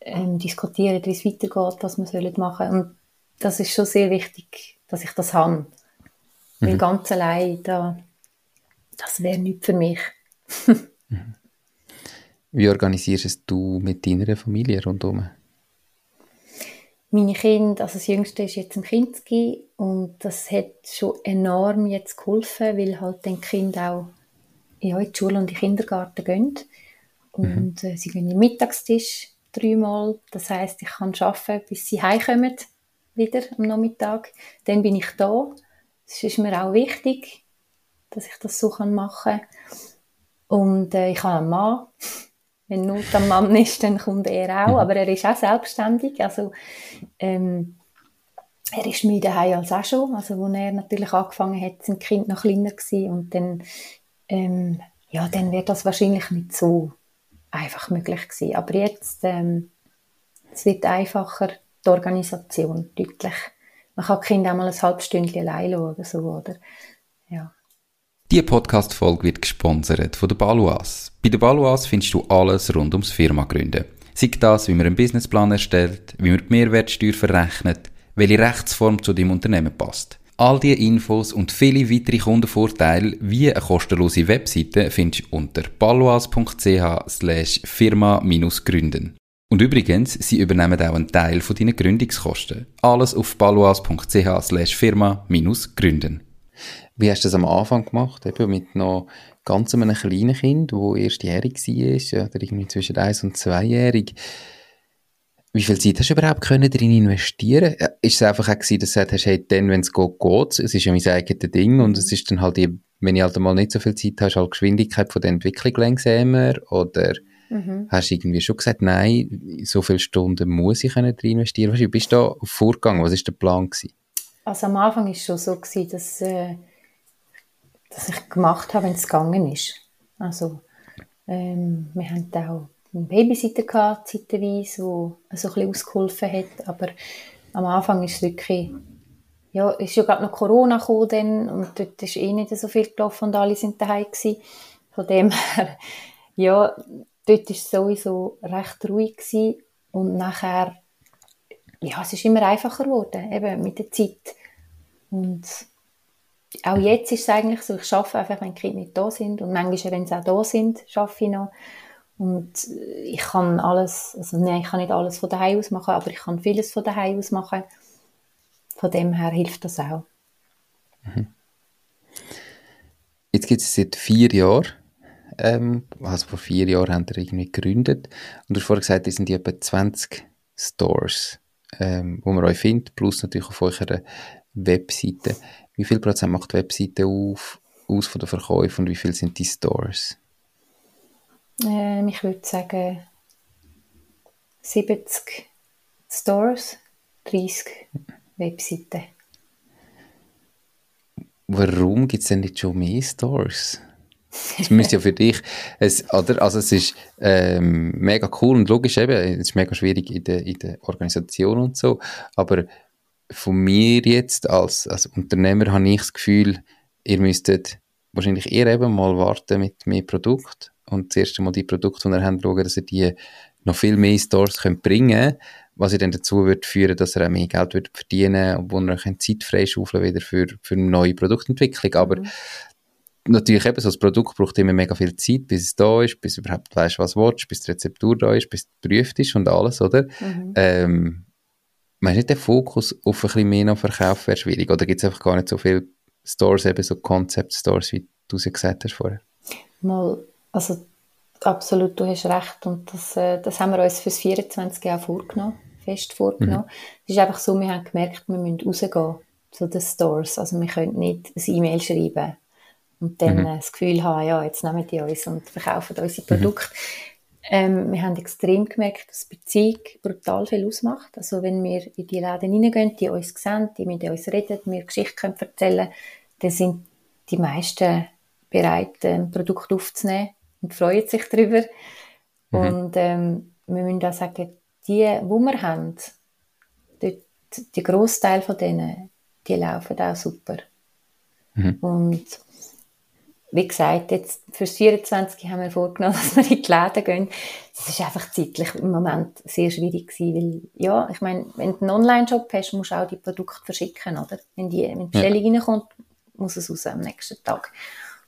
ähm, diskutieren, wie es weitergeht, was wir machen sollen. Und das ist schon sehr wichtig, dass ich das habe. Mhm. Weil ganz allein, da, das wäre nicht für mich. mhm. Wie organisierst du mit deiner Familie rundherum? Meine Kinder, also das Jüngste ist jetzt ein Kinski und das hat schon enorm jetzt geholfen, weil halt den Kind auch ja, in die Schule und in den Kindergarten gehen. Und mhm. äh, sie gehen in den Mittagstisch dreimal. Das heißt, ich kann arbeiten, bis sie heimkommen, wieder am Nachmittag. Dann bin ich da. Das ist mir auch wichtig, dass ich das so machen kann. Und äh, ich habe einen Mann. wenn Not am Mann ist, dann kommt er auch. Mhm. Aber er ist auch selbstständig. Also, ähm, er ist müde daheim als auch schon. Also, als er natürlich angefangen hat, sind die Kinder noch kleiner gewesen. Und dann, ähm, ja, dann wird das wahrscheinlich nicht so einfach möglich gewesen. Aber jetzt, ähm, es wird einfacher, die Organisation, deutlich. Man kann die Kinder auch mal ein halbes Stündchen allein oder so, oder? Ja. Diese Podcast-Folge wird gesponsert von der Baluas. Bei der Baluas findest du alles rund ums Firma gründen. Sei das, wie man einen Businessplan erstellt, wie man die Mehrwertsteuer verrechnet, welche Rechtsform zu deinem Unternehmen passt. All diese Infos und viele weitere Kundenvorteile wie eine kostenlose Webseite findest du unter baluas.ch slash firma-gründen. Und übrigens, sie übernehmen auch einen Teil von deinen Gründungskosten. Alles auf baluas.ch slash firma-gründen. Wie hast du das am Anfang gemacht? Eben mit noch ganz einem kleinen Kind, das erstjährig war, oder irgendwie zwischen eins und zweijährig. Wie viel Zeit hast du überhaupt können darin investieren? Ist es einfach auch gewesen, dass du gesagt hast, hey, dann, wenn es geht, geht es. ist ja mein eigenes Ding und es ist dann halt, wenn ich halt mal nicht so viel Zeit habe, halt Geschwindigkeit von der Entwicklung langsamer oder mhm. hast du irgendwie schon gesagt, nein, so viele Stunden muss ich darin investieren? Weißt du, wie bist du da vorgegangen? Was war der Plan? Gewesen? Also am Anfang war es schon so, gewesen, dass, äh, dass ich gemacht habe, wenn es gegangen ist. Also ähm, wir hatten auch einen Babysitter gehabt, zeitweise, der so ein bisschen ausgeholfen hat, aber am Anfang ist es wirklich, ja, ist ja gerade noch Corona gekommen dann, und dort ist eh nicht so viel gelaufen und alle sind daheim gewesen. Von dem her, ja, dort war es sowieso recht ruhig gewesen. und nachher ja, es ist immer einfacher geworden, eben mit der Zeit. Und auch jetzt ist es eigentlich so, ich arbeite einfach, wenn die Kinder nicht da sind. Und manchmal, wenn sie auch da sind, arbeite ich noch. Und ich kann alles, also nein, ich kann nicht alles von daheim aus machen, aber ich kann vieles von daheim aus machen. Von dem her hilft das auch. Mhm. Jetzt gibt es seit vier Jahren, ähm, also vor vier Jahren haben wir irgendwie gegründet. Und du hast vorhin gesagt, es sind etwa 20 Stores ähm, wo man euch findet, plus natürlich auf eurer Webseite. Wie viel Prozent macht die Webseite auf, aus von den Verkäufen und wie viel sind die Stores? Ähm, ich würde sagen 70 Stores, 30 Webseiten. Warum gibt es denn nicht schon mehr Stores? Das müsste ja für dich, es, oder? Also es ist ähm, mega cool und logisch eben, es ist mega schwierig in der, in der Organisation und so, aber von mir jetzt als, als Unternehmer habe ich das Gefühl, ihr müsstet wahrscheinlich eher eben mal warten mit mehr Produkt und zuerst einmal die Produkte, die ihr habt, schauen, dass ihr die noch viel mehr Stores könnt bringen was ihr dann dazu wird führen, dass ihr auch mehr Geld wird verdienen und wo ihr Zeit freischaufeln wieder für, für eine neue Produktentwicklung. Aber mhm natürlich eben so das Produkt braucht immer mega viel Zeit, bis es da ist, bis du überhaupt weißt, was du willst, bis die Rezeptur da ist, bis es geprüft ist und alles, oder? Mhm. Ähm, meinst du nicht, der Fokus auf ein bisschen mehr noch Verkauf wäre schwierig? Oder gibt es einfach gar nicht so viele Stores, eben so Concept-Stores, wie du sie gesagt hast vorher? Mal, also absolut, du hast recht und das, äh, das haben wir uns fürs 24 Jahr vorgenommen, fest vorgenommen. Mhm. Es ist einfach so, wir haben gemerkt, wir müssen rausgehen zu den Stores, also wir können nicht ein E-Mail schreiben und dann mhm. das Gefühl haben, ja, jetzt nehmen die uns und verkaufen unsere Produkte. Mhm. Ähm, wir haben extrem gemerkt, dass Beziehung brutal viel ausmacht. Also wenn wir in die Läden hineingehen, die uns sehen, die mit uns reden, wir Geschichten können erzählen dann sind die meisten bereit, ein Produkt aufzunehmen und freuen sich darüber. Mhm. Und ähm, wir müssen auch sagen, die, die wir haben, dort, die Großteil von denen, die laufen auch super. Mhm. Und wie gesagt, jetzt für 24 haben wir vorgenommen, dass wir in die Läden gehen. Das ist einfach zeitlich im Moment sehr schwierig gewesen, weil, ja, ich meine, wenn du einen Online-Shop hast, musst du auch die Produkte verschicken, oder? Wenn die, wenn die Bestellung ja. reinkommt, muss es raus am nächsten Tag.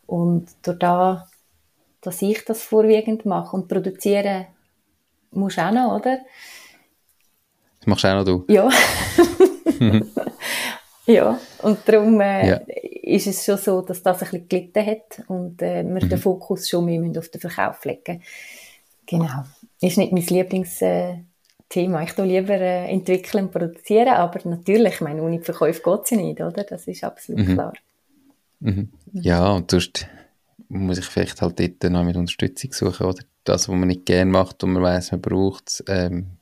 Und durch da, dass ich das vorwiegend mache und produzieren musst du auch noch, oder? Das machst du auch noch du? Ja. ja, und darum äh, ja ist es schon so, dass das ein bisschen gelitten hat und äh, wir mhm. den Fokus schon mehr auf den Verkauf legen Genau. Ist nicht mein Lieblingsthema. Äh, ich tue lieber äh, entwickeln und produzieren, aber natürlich, meine, ohne Verkäufe geht es ja nicht, oder? Das ist absolut mhm. klar. Mhm. Ja, und sonst muss ich vielleicht halt dort noch mit Unterstützung suchen oder das, was man nicht gerne macht und man weiß, man braucht ähm,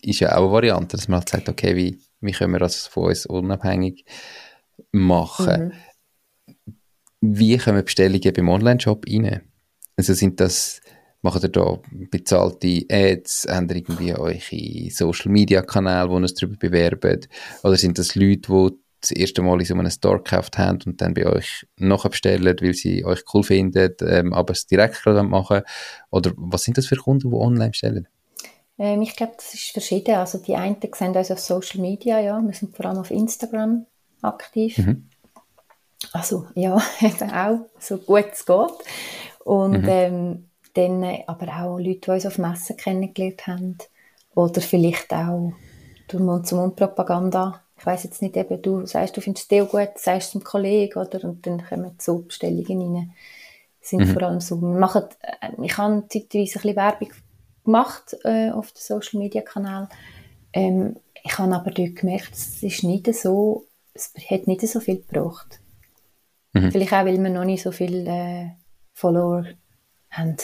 ist ja auch eine Variante, dass man halt sagt, okay, wie, wie können wir das von uns unabhängig machen? Mhm. Wie kommen Bestellungen beim Online-Shop rein? Also sind das, machen ihr da bezahlte Ads, habt ihr irgendwie eure Social-Media-Kanäle, wo ihr es darüber bewerbt? Oder sind das Leute, die das erste Mal in so einem Store gekauft haben und dann bei euch nachbestellen, weil sie euch cool finden, ähm, aber es direkt gerade machen? Oder was sind das für Kunden, die online bestellen? Ähm, ich glaube, das ist verschieden. Also die einen sehen uns auf Social Media, ja. Wir sind vor allem auf Instagram aktiv. Mhm. Also ja, eben auch so gut es geht. Und mhm. ähm, dann äh, aber auch Leute, die uns auf Messen kennengelernt haben. Oder vielleicht auch durch Mund-zu-Mund-Propaganda. Ich weiß jetzt nicht, eben, du sagst, du findest es gut, sagst es einem Kollegen, oder? Und dann kommen so Bestellungen rein. Sind mhm. vor allem so. Wir machen, äh, ich habe zeitweise ein bisschen Werbung gemacht äh, auf den Social Media Kanal. Ähm, ich habe aber dort gemerkt, es ist nicht so, es hat nicht so viel gebraucht. Mhm. Vielleicht auch, weil wir noch nicht so viele äh, Follower haben.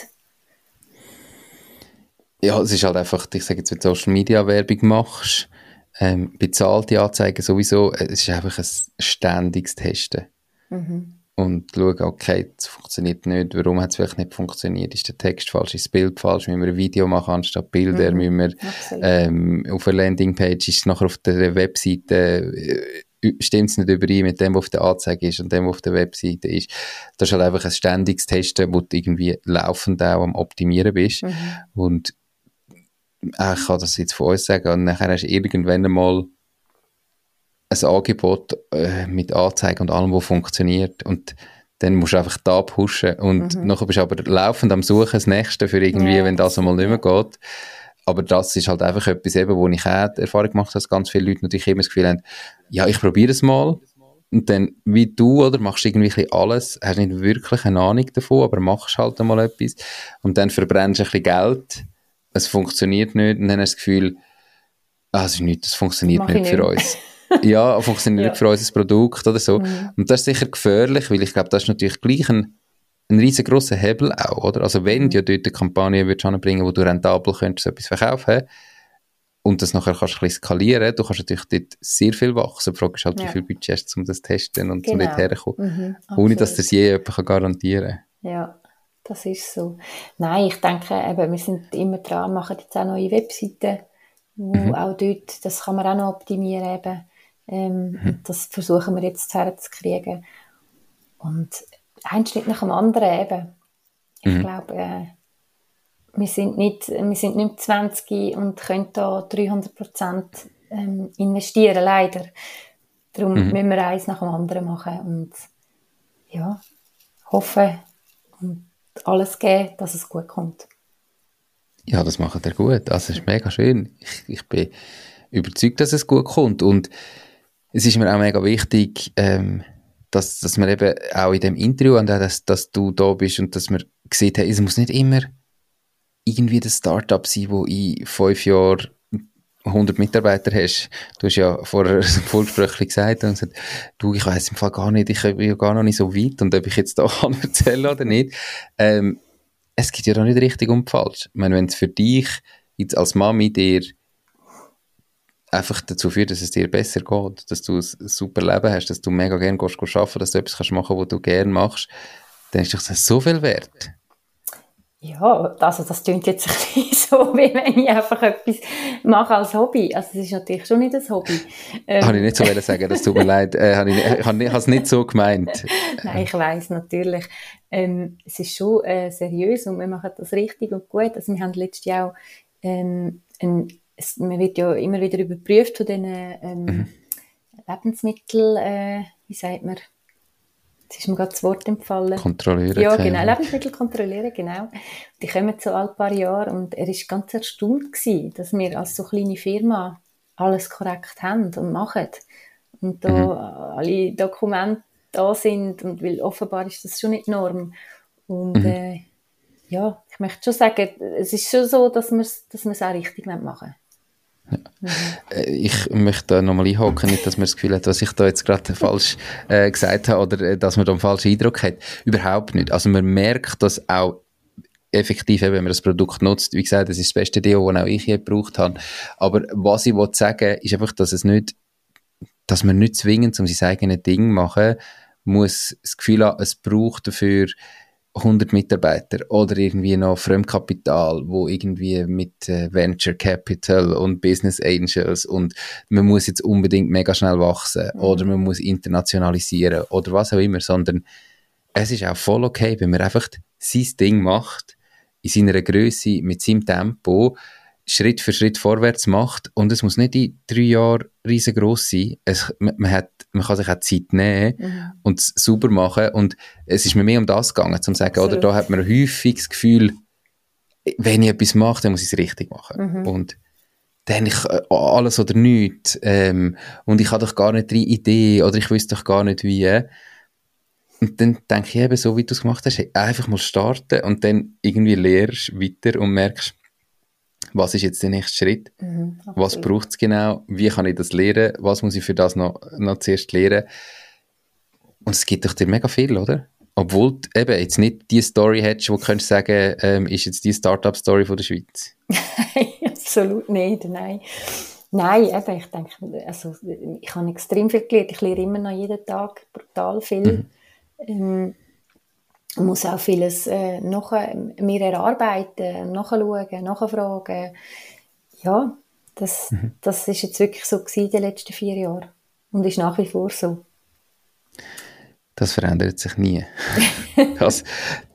Ja, es ist halt einfach, ich sage jetzt, wenn du Social Media Werbung machst, ähm, bezahlte Anzeigen sowieso, äh, es ist einfach ein ständiges Testen. Mhm und schauen, okay, das funktioniert nicht, warum hat es vielleicht nicht funktioniert, ist der Text falsch, ist das Bild falsch, müssen wir ein Video machen anstatt Bilder, mhm, müssen wir ähm, auf einer Landingpage, ist nachher auf der Webseite, äh, stimmt es nicht überein mit dem, was auf der Anzeige ist und dem, was auf der Webseite ist. Das ist halt einfach ein ständiges Testen, wo du irgendwie laufend auch am Optimieren bist. Mhm. und äh, ich kann das jetzt von uns sagen und nachher hast du irgendwann einmal ein Angebot äh, mit Anzeigen und allem, was funktioniert. Und dann musst du einfach da pushen. Und mhm. nachher bist du aber laufend am Suchen, das Nächste für irgendwie, ja, wenn das einmal nicht mehr geht. Aber das ist halt einfach etwas, eben, wo ich auch die Erfahrung gemacht habe, dass ganz viele Leute natürlich immer das Gefühl haben, ja, ich probiere es mal. Und dann, wie du, oder, machst irgendwie alles, hast nicht wirklich eine Ahnung davon, aber machst halt einmal etwas. Und dann verbrennst du ein bisschen Geld. Es funktioniert nicht. Und dann hast du das Gefühl, ah, das ist nicht, das funktioniert nicht für uns. ja, funktioniert ja. für unser Produkt oder so. Mhm. Und das ist sicher gefährlich, weil ich glaube, das ist natürlich gleich ein, ein riesengroßer Hebel auch, oder? Also wenn mhm. du ja dort eine Kampagne würdest anbringen, wo du rentabel könntest so etwas verkaufen und das nachher kannst du ein bisschen skalieren, du kannst natürlich dort sehr viel wachsen. Die Frage ist halt, ja. wie viel Budget hast du, um das zu testen und genau. um dort herzukommen. Mhm, ohne, dass das je jemand garantieren kann. Ja, das ist so. Nein, ich denke eben, wir sind immer dran, machen jetzt auch neue Webseiten, wo mhm. auch dort, das kann man auch noch optimieren eben ähm, mhm. Das versuchen wir jetzt herzukriegen. Und ein Schritt nach dem anderen eben. Ich mhm. glaube, äh, wir sind nicht, wir sind nicht 20 und können da 300 Prozent ähm, investieren, leider. Darum mhm. müssen wir eins nach dem anderen machen und ja, hoffen und alles geben, dass es gut kommt. Ja, das macht er gut. Das ist mega schön. Ich, ich bin überzeugt, dass es gut kommt. Und es ist mir auch mega wichtig, ähm, dass, dass man eben auch in dem Interview und auch, dass, dass du da bist und dass man sieht, hey, es muss nicht immer irgendwie das Startup sein, wo in fünf Jahren 100 Mitarbeiter hast. Du hast ja vorher im Vorgespräch gesagt und gesagt, du, ich weiß im Fall gar nicht, ich bin ja gar noch nicht so weit und ob ich jetzt da kann erzählen oder nicht. Ähm, es gibt ja da nicht richtig und falsch. Ich meine, wenn es für dich jetzt als Mami dir einfach dazu führt, dass es dir besser geht, dass du ein super Leben hast, dass du mega gerne gehst, gehst arbeiten, dass du etwas kannst machen, was du gerne machst, dann ist das so viel wert. Ja, also das klingt jetzt ein bisschen so, wie wenn ich einfach etwas mache als Hobby. Also es ist natürlich schon nicht ein Hobby. Ähm. Habe ich nicht so wollen sagen, das tut mir leid. Äh, habe ich, ich habe es nicht so gemeint. Nein, ich weiß natürlich. Ähm, es ist schon äh, seriös und wir machen das richtig und gut. Also wir haben letztes Jahr auch ähm, ein es, man wird ja immer wieder überprüft von diesen ähm, mhm. Lebensmitteln, äh, wie sagt man, jetzt ist mir gerade das Wort empfallen. Kontrollieren. Ja, genau, Lebensmittel kontrollieren, genau. Die kommen so ein paar Jahre und er ist ganz erstaunt gewesen, dass wir als so kleine Firma alles korrekt haben und machen. Und da mhm. alle Dokumente da sind und weil offenbar ist das schon nicht Norm. Und mhm. äh, ja, ich möchte schon sagen, es ist schon so, dass wir es dass auch richtig machen Ja. Mhm. Ich möchte da nochmal einhaken, nicht, dass man das Gefühl hat, was ich da jetzt gerade falsch äh, gesagt habe oder äh, dass man da einen falschen Eindruck hat. Überhaupt nicht. Also man merkt das auch effektiv, wenn man das Produkt nutzt. Wie gesagt, das ist das beste Deo, das auch ich je gebraucht habe. Aber was ich sagen ist einfach, dass es nicht, dass man nicht zwingend, um sein eigenes Ding machen, muss das Gefühl haben, es braucht dafür 100 Mitarbeiter oder irgendwie noch Fremdkapital, wo irgendwie mit äh, Venture Capital und Business Angels und man muss jetzt unbedingt mega schnell wachsen mhm. oder man muss internationalisieren oder was auch immer, sondern es ist auch voll okay, wenn man einfach sein Ding macht, in seiner Größe, mit seinem Tempo, Schritt für Schritt vorwärts macht und es muss nicht in drei Jahren riesengroß sein. Es, man, man, hat, man kann sich auch Zeit nehmen mhm. und es sauber machen und es ist mir mehr um das gegangen, zum sagen, oder da hat man häufig das Gefühl, wenn ich etwas mache, dann muss ich es richtig machen. Mhm. Und dann ich äh, alles oder nichts ähm, und ich habe doch gar nicht die Idee oder ich wüsste doch gar nicht wie. Und dann denke ich eben, so wie du es gemacht hast, einfach mal starten und dann irgendwie lehrst weiter und merkst, was ist jetzt der nächste Schritt? Mhm, was braucht es genau? Wie kann ich das lernen? Was muss ich für das noch, noch zuerst lernen? Und es gibt doch dir mega viel, oder? Obwohl du eben jetzt nicht die Story hättest, wo du könntest sagen, ähm, ist jetzt die Startup-Story von der Schweiz. Absolut nicht, nein. Nein, eben, ich denke, also, ich habe extrem viel gelernt. Ich lerne immer noch jeden Tag brutal viel. Mhm. Ähm, muss auch vieles äh, noch mehr erarbeiten, nachschauen, nachfragen. Ja, das, mhm. das ist jetzt wirklich so gewesen in den letzten vier Jahren und ist nach wie vor so. Das verändert sich nie. das,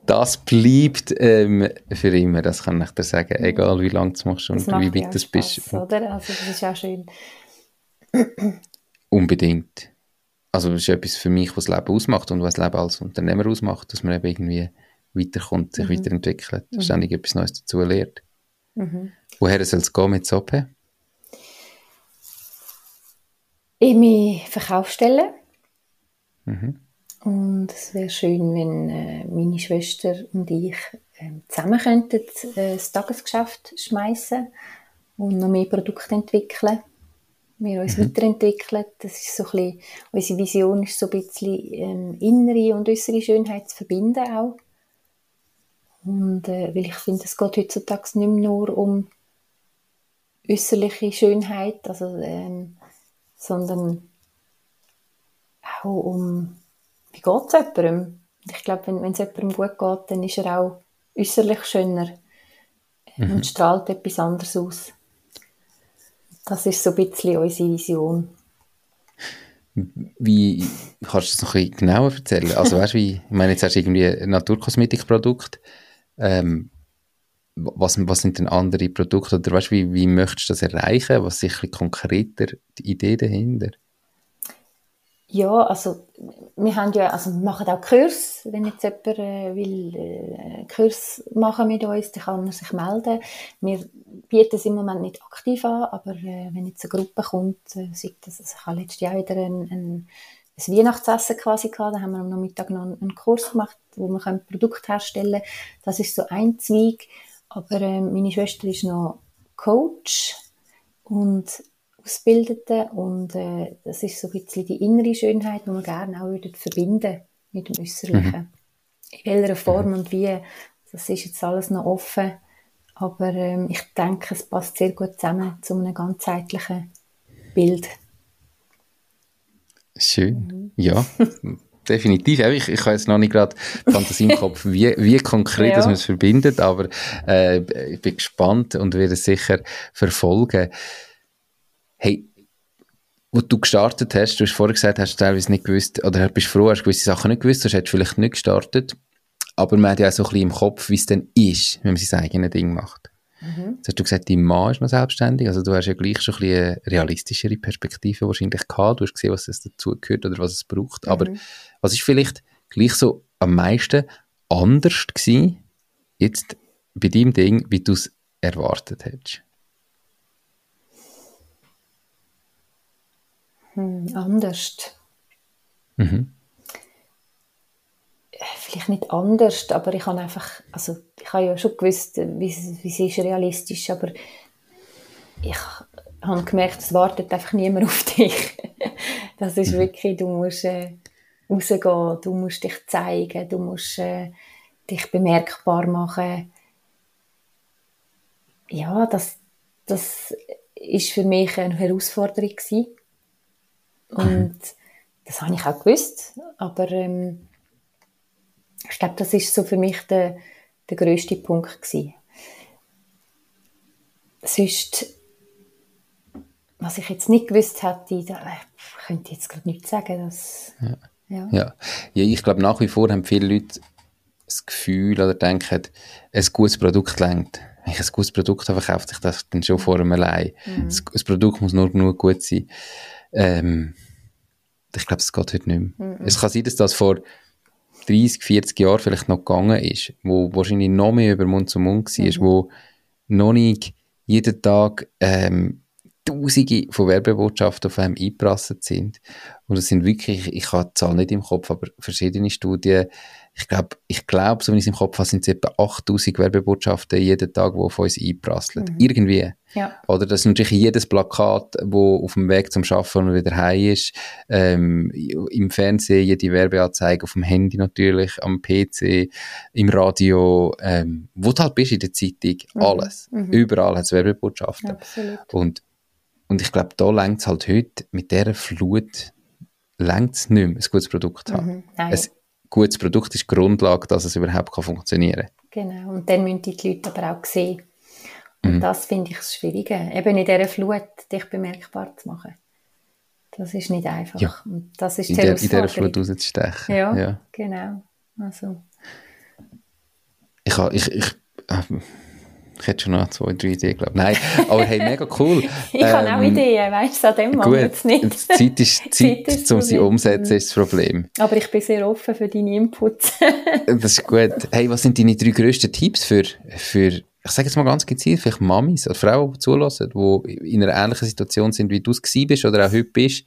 das bleibt ähm, für immer, das kann ich dir sagen, egal wie lange du machst und wie weit du bist. Oder? Also das ist auch schön. Unbedingt also das ist etwas für mich, was das Leben ausmacht und was das Leben als Unternehmer ausmacht, dass man eben irgendwie weiterkommt, sich mhm. weiterentwickelt, mhm. ständig etwas Neues dazu lernt. Mhm. Woher soll es gehen mit Soppe? In meine Verkaufsstelle. Mhm. Und es wäre schön, wenn äh, meine Schwester und ich äh, zusammen könnten äh, das Tagesgeschäft schmeißen und noch mehr Produkte entwickeln wir uns mhm. weiterentwickeln. Das ist so ein bisschen, unsere Vision ist so ein bisschen ähm, innere und äußere Schönheit zu verbinden auch. Und äh, weil ich finde, es geht heutzutage nicht mehr nur um äußerliche Schönheit, also, ähm, sondern auch um, wie geht es jemandem? Ich glaube, wenn es jemandem gut geht, dann ist er auch äußerlich schöner mhm. und strahlt etwas anderes aus. Das ist so ein bisschen unsere Vision. Wie, kannst du das noch ein bisschen genauer erzählen? Also weißt wie, ich meine, jetzt hast du irgendwie ein Naturkosmetikprodukt. Ähm, was, was sind denn andere Produkte? Oder weißt wie, wie möchtest du das erreichen? Was ist ein konkreter die Idee dahinter? Ja, also wir haben ja, also machen auch Kurs, wenn jetzt jemand äh, will äh, Kurs machen mit uns, dann kann er sich melden. Wir bieten es im Moment nicht aktiv an, aber äh, wenn jetzt eine Gruppe kommt, äh, sagt das, also ich habe letztes Jahr wieder ein, ein, ein Weihnachtsessen quasi gehabt, da haben wir am Nachmittag noch einen, einen Kurs gemacht, wo wir ein Produkt herstellen Das ist so ein Zweig, aber äh, meine Schwester ist noch Coach und Ausgebildeten und äh, das ist so ein bisschen die innere Schönheit, die wir gerne auch würden verbinden mit dem Äußerlichen. Mhm. In welcher Form und wie, das ist jetzt alles noch offen, aber ähm, ich denke, es passt sehr gut zusammen zu einem ganzheitlichen Bild. Schön, mhm. ja. definitiv. Ich, ich habe jetzt noch nicht gerade Fantasie im Kopf, wie, wie konkret ja. man es verbindet, aber äh, ich bin gespannt und werde es sicher verfolgen. Hey, wo du gestartet hast, du hast vorher gesagt, hast du teilweise nicht gewusst, oder bist froh, hast gewisse Sachen nicht gewusst, hast du vielleicht nicht gestartet. Aber man hat ja auch so ein bisschen im Kopf, wie es denn ist, wenn man sein eigenes Ding macht. Mhm. Jetzt hast du gesagt, dein Mann ist noch selbstständig, also du hast ja gleich schon ein bisschen eine realistischere Perspektive wahrscheinlich gehabt, du hast gesehen, was es dazugehört oder was es braucht, mhm. aber was ist vielleicht gleich so am meisten anders gewesen, jetzt bei deinem Ding, wie du es erwartet hättest? Hm, anders. Mhm. Vielleicht nicht anders, aber ich habe einfach, also ich habe ja schon gewusst, wie, wie es ist realistisch, aber ich, habe gemerkt, es wartet einfach niemand auf dich. das ist mhm. wirklich, du musst äh, rausgehen, du musst dich zeigen, du musst äh, dich bemerkbar machen. Ja, das, das ist für mich eine Herausforderung gewesen. Und mhm. das habe ich auch gewusst, aber ähm, ich glaube, das ist so für mich der, der grösste Punkt gewesen. Sonst, was ich jetzt nicht gewusst hätte, da könnte ich jetzt gerade nichts sagen. Dass, ja. Ja. ja. ja ich glaube, nach wie vor haben viele Leute das Gefühl oder denken, ein gutes Produkt längt. Wenn ich ein gutes Produkt habe, verkauft sich das dann schon vor einem allein. Mhm. Das, das, Produkt muss nur genug gut sein. Ähm, ich glaube, das geht heute nicht mehr. Mhm. Es kann sein, dass das vor 30, 40 Jahren vielleicht noch gegangen ist, wo wahrscheinlich noch mehr über Mund zu Mund war, mhm. wo noch nicht jeden Tag ähm, Tausende von Werbebotschaften auf einem eingeprasselt sind. Und es sind wirklich, ich habe die Zahl nicht im Kopf, aber verschiedene Studien, ich glaube, ich glaube, so wie ich es im Kopf habe, sind es etwa 8000 Werbebotschaften jeden Tag, die auf uns einprasseln. Mhm. Irgendwie. Ja. Oder das ist natürlich jedes Plakat, wo auf dem Weg zum Schaffen und wieder heim ist. Ähm, Im Fernsehen jede Werbeanzeige, auf dem Handy natürlich, am PC, im Radio, ähm, wo du halt bist in der Zeitung, mhm. alles. Mhm. Überall hat es Werbebotschaften. Absolut. Und, und ich glaube, da längt es halt heute mit dieser Flut längt es nicht mehr, ein gutes Produkt zu haben. Mhm. Ein gutes Produkt ist die Grundlage, dass es überhaupt kann funktionieren kann. Genau, und dann müssen die Leute aber auch sehen. Und mhm. das finde ich das Schwierige, eben in dieser Flut dich bemerkbar zu machen. Das ist nicht einfach. Ja. Und das ist in, der, in dieser Flut rauszustechen. Ja, ja, genau. Also. Ich, ich, ich, äh, ich hätte schon noch zwei, drei Ideen, glaube ich. Nein, aber hey, mega cool. ich ähm, habe auch Ideen, weißt du, an dem machen wir es nicht. Die Zeit ist, Zeit, Zeit ist um sie umzusetzen, ist das Problem. Aber ich bin sehr offen für deine Inputs. das ist gut. Hey, was sind deine drei grössten Tipps für, für ich sage jetzt mal ganz gezielt, vielleicht Mamis oder Frauen, die zulassen, die in einer ähnlichen Situation sind, wie du es bist oder auch heute bist,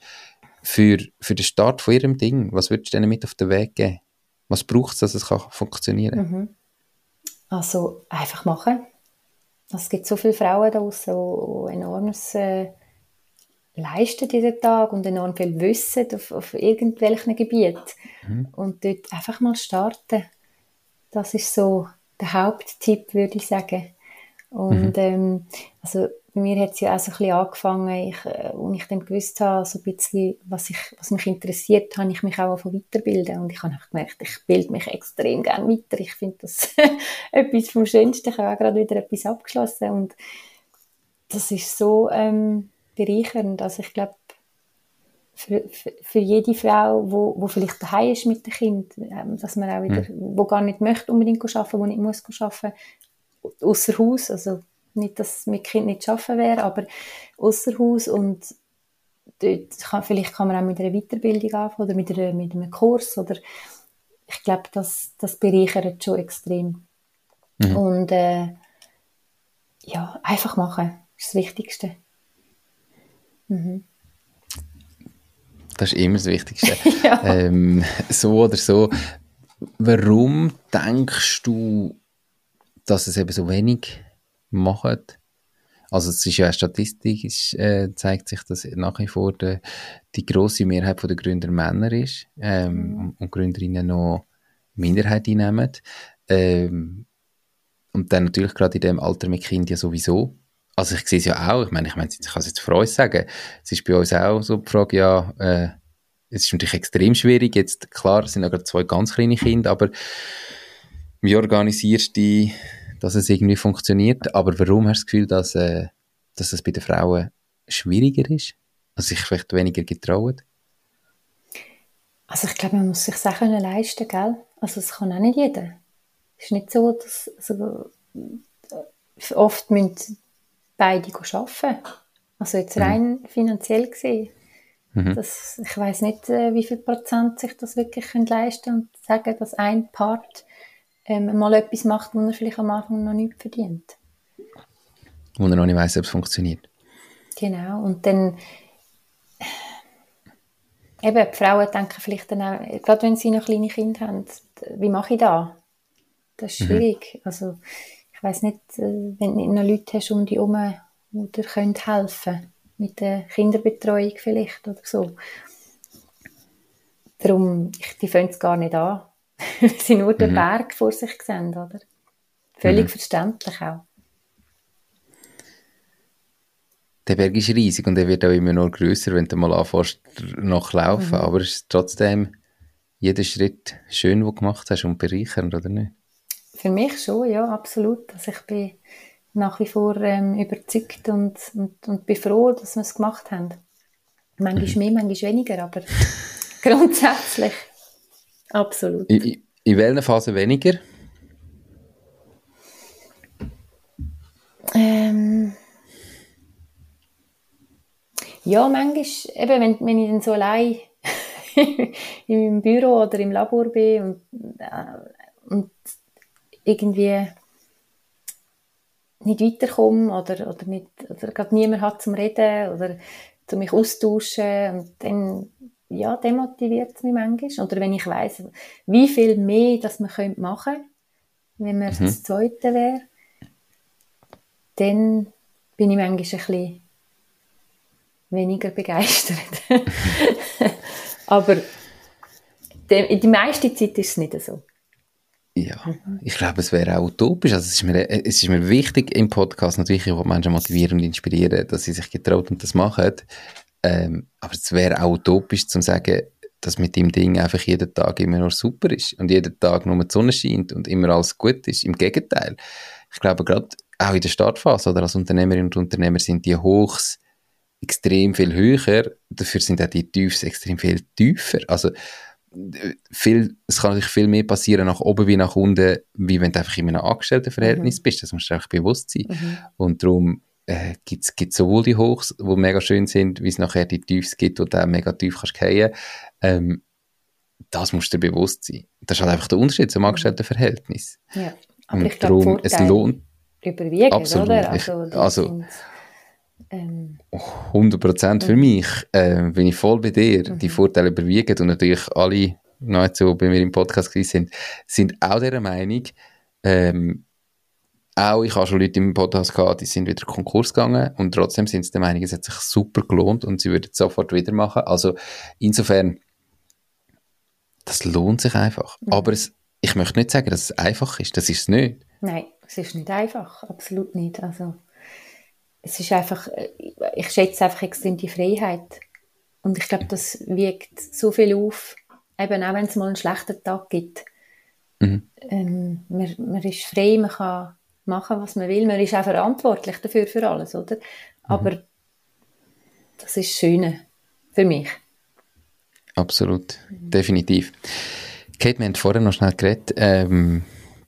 für, für den Start von ihrem Ding? Was würdest du denen mit auf den Weg geben? Was braucht es, dass es kann funktionieren kann? Mhm. Also einfach machen. Es gibt so viele Frauen da draussen, die enormes äh, leisten diesen Tag und enorm viel wissen auf, auf irgendwelchen Gebieten. Mhm. Und dort einfach mal starten. Das ist so der Haupttipp, würde ich sagen. Und mhm. ähm, also bei mir hat es ja auch so ein bisschen angefangen, ich, äh, als ich dann gewusst habe, so ein bisschen, was, ich, was mich interessiert, habe ich mich auch weiterbilden und ich habe auch gemerkt, ich bilde mich extrem gerne weiter. Ich finde das etwas vom Schönsten. Ich habe auch gerade wieder etwas abgeschlossen und das ist so ähm, bereichernd. Also ich glaube, für, für, für, jede Frau, wo, wo vielleicht daheim ist mit dem Kind, ähm, dass man auch wieder, mhm. wo gar nicht möchte unbedingt arbeiten, wo nicht muss arbeiten, außer Haus, also nicht, dass mit Kind nicht arbeiten wäre, aber außer Haus und dort kann, vielleicht kann man auch mit einer Weiterbildung anfangen oder mit, einer, mit einem Kurs oder ich glaube, das, das bereichert schon extrem. Mhm. Und äh, ja, einfach machen, ist das Wichtigste. Mhm. Das ist immer das Wichtigste. ja. ähm, so oder so. Warum denkst du, dass es eben so wenig macht? Also es ist ja eine Statistik, es äh, zeigt sich, dass nach wie vor de, die große Mehrheit der Gründer Männer ist ähm, mhm. und Gründerinnen noch Minderheit einnehmen. Ähm, und dann natürlich gerade in dem Alter mit Kindern ja sowieso. Also ich sehe es ja auch, ich meine, ich meine, ich kann es jetzt für uns sagen, es ist bei uns auch so die Frage, ja, äh, es ist natürlich extrem schwierig, jetzt, klar, es sind ja gerade zwei ganz kleine Kinder, aber wie organisierst du dass es irgendwie funktioniert, aber warum hast du das Gefühl, dass, äh, dass es bei den Frauen schwieriger ist? Also sich vielleicht weniger getrauen? Also ich glaube, man muss sich Sachen leisten, gell? Also es kann auch nicht jeder. Es ist nicht so, dass also, oft müssen beide arbeiten. Also jetzt mhm. rein mhm. finanziell gesehen. Mhm. Das, ich weiß nicht, äh, wie viel Prozent sich das wirklich leisten können und sagen, dass ein Part ähm, mal etwas macht, wo er vielleicht am Anfang noch nicht verdient. Wo er noch nicht weiß, ob es funktioniert. Genau. Und dann eben, die Frauen denken vielleicht dann auch, gerade wenn sie noch kleine Kinder haben, wie mache ich das? Das ist mhm. schwierig. Mhm. Also ich weiß nicht, äh, wenn du noch Leute hast um dich herum, die dir helfen können. mit der Kinderbetreuung vielleicht oder so. Darum, ich, die fangen es gar nicht an, weil sie nur mhm. den Berg vor sich sehen, oder? Völlig mhm. verständlich auch. Der Berg ist riesig und er wird auch immer noch größer, wenn du mal anfängst nachlaufen. Mhm. Aber es ist trotzdem jeder Schritt schön, den du gemacht hast und bereichernd, oder nicht? Für mich schon, ja, absolut. Also ich bin nach wie vor ähm, überzeugt und, und, und bin froh, dass wir es gemacht haben. Manchmal mhm. mehr, manchmal weniger, aber grundsätzlich absolut. In, in welcher Phase weniger? Ähm, ja, manchmal, eben, wenn, wenn ich dann so allein im Büro oder im Labor bin und, äh, und irgendwie nicht weiterkomme oder, oder, nicht, oder gerade niemand hat zum Reden oder zu mich austauschen und dann ja, demotiviert es mich manchmal. Oder wenn ich weiss, wie viel mehr das man könnte machen wenn man mhm. das Zweite wäre, dann bin ich manchmal ein bisschen weniger begeistert. Aber die, die meiste Zeit ist es nicht so. Ja, ich glaube, es wäre auch utopisch. Also es, ist mir, es ist mir wichtig im Podcast natürlich, ich will Menschen motivieren und inspirieren, dass sie sich getraut und das machen. Ähm, aber es wäre auch utopisch zu sagen, dass mit dem Ding einfach jeden Tag immer nur super ist und jeden Tag nur die Sonne scheint und immer alles gut ist. Im Gegenteil. Ich glaube, gerade auch in der Startphase oder als Unternehmerinnen und Unternehmer sind die Hochs extrem viel höher, dafür sind auch die Tiefs extrem viel tiefer. Also viel, es kann natürlich viel mehr passieren nach oben wie nach unten, wie wenn du einfach in einem Angestelltenverhältnis mhm. bist. Das musst du einfach bewusst sein. Mhm. Und darum äh, gibt es sowohl die Hochs, die mega schön sind, wie es nachher die Tiefs gibt, wo du mega tief kannst fallen. Ähm, das musst du dir bewusst sein. Das ist halt einfach der Unterschied zum Angestelltenverhältnis. Ja, aber Und ich darum, glaub, es lohnt überwiegen, absolut. oder? Also, also 100 Prozent für mhm. mich, äh, bin ich voll bei dir. Mhm. Die Vorteile überwiegen und natürlich alle nahezu bei mir im Podcast sind, sind auch der Meinung, ähm, auch ich habe schon Leute im Podcast gehabt, die sind wieder Konkurs gegangen und trotzdem sind sie der Meinung, es hat sich super gelohnt und sie würden es sofort wieder machen. Also insofern, das lohnt sich einfach. Mhm. Aber es, ich möchte nicht sagen, dass es einfach ist. Das ist es nicht. Nein, es ist nicht einfach. Absolut nicht. Also es ist einfach, äh, ich schätze einfach extrem die Freiheit. Und ich glaube, das wiegt so viel auf, eben auch wenn es mal einen schlechten Tag gibt. Mhm. Ähm, man, man ist frei, man kann machen, was man will. Man ist auch verantwortlich dafür, für alles, oder? Mhm. Aber das ist das Schöne für mich. Absolut, mhm. definitiv. Kate, wir haben vorher noch schnell geredet, ähm,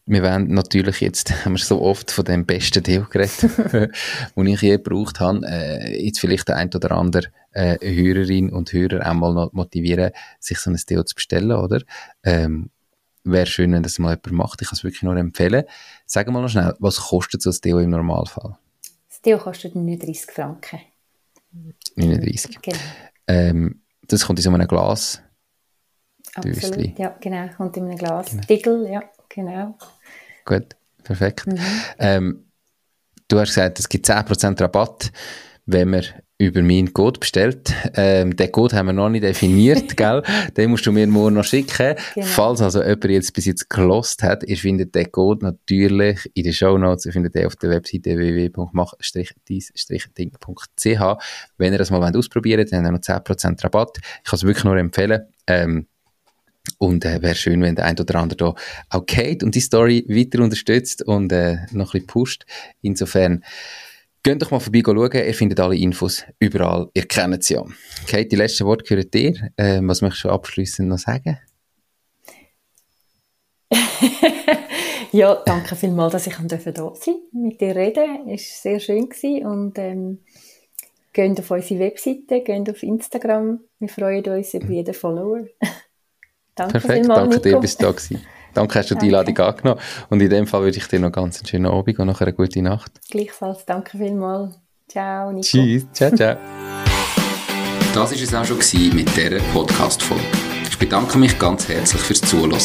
wir wollen natürlich jetzt, haben wir so oft von dem besten Deo geredet, den ich je gebraucht habe, äh, jetzt vielleicht der ein oder andere äh, Hörerin und Hörer auch mal noch motivieren, sich so ein Deo zu bestellen, oder? Ähm, Wäre schön, wenn das mal jemand macht. Ich kann es wirklich nur empfehlen. Sag mal noch schnell, was kostet so ein Deo im Normalfall? Das Deo kostet 39 Franken. 39. Genau. Ähm, das kommt in so einem Glas. Absolut, ja, genau. Kommt in einem Glas. Genau. Titel, ja. Genau. Gut, perfekt. Mhm. Ähm, du hast gesagt, es gibt 10% Rabatt, wenn man über meinen Code bestellt. Ähm, den Code haben wir noch nicht definiert, gell? Den musst du mir morgen noch schicken. Genau. Falls also jemand jetzt bis jetzt gelost hat, ihr findet den Code natürlich in den Show Notes. Ihr findet den auf der Webseite www.mach-dies-ding.ch. Wenn ihr das mal ausprobieren wollt, dann haben wir noch 10% Rabatt. Ich kann es wirklich nur empfehlen. Ähm, und äh, wäre schön, wenn der ein oder andere da auch Kate und die Story weiter unterstützt und äh, noch ein bisschen pusht. Insofern, geht doch mal vorbei schauen. Ihr findet alle Infos überall. Ihr kennt sie ja. Kate, die letzten Worte gehören dir. Äh, was möchtest du abschließend noch sagen? ja, danke vielmals, dass ich da sein durfte. Mit dir reden. Es war sehr schön gewesen und ähm, geht auf unsere Webseite, geht auf Instagram. Wir freuen uns über jeden Follower. Danke Perfekt, vielmals, danke dir, bist du da gewesen. Danke, hast du danke. die Einladung angenommen. Und in dem Fall wünsche ich dir noch ganz einen schönen Abend und noch eine gute Nacht. Gleichfalls, danke vielmals. Ciao, Nico. Tschüss, ciao, ciao. Das war es auch schon mit dieser Podcast-Folge. Ich bedanke mich ganz herzlich fürs Zuhören.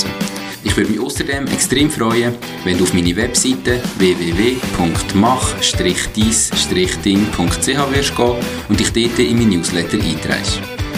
Ich würde mich außerdem extrem freuen, wenn du auf meine Webseite www.mach-deis-ding.ch wirst gehen und dich dort in mein Newsletter einträgst.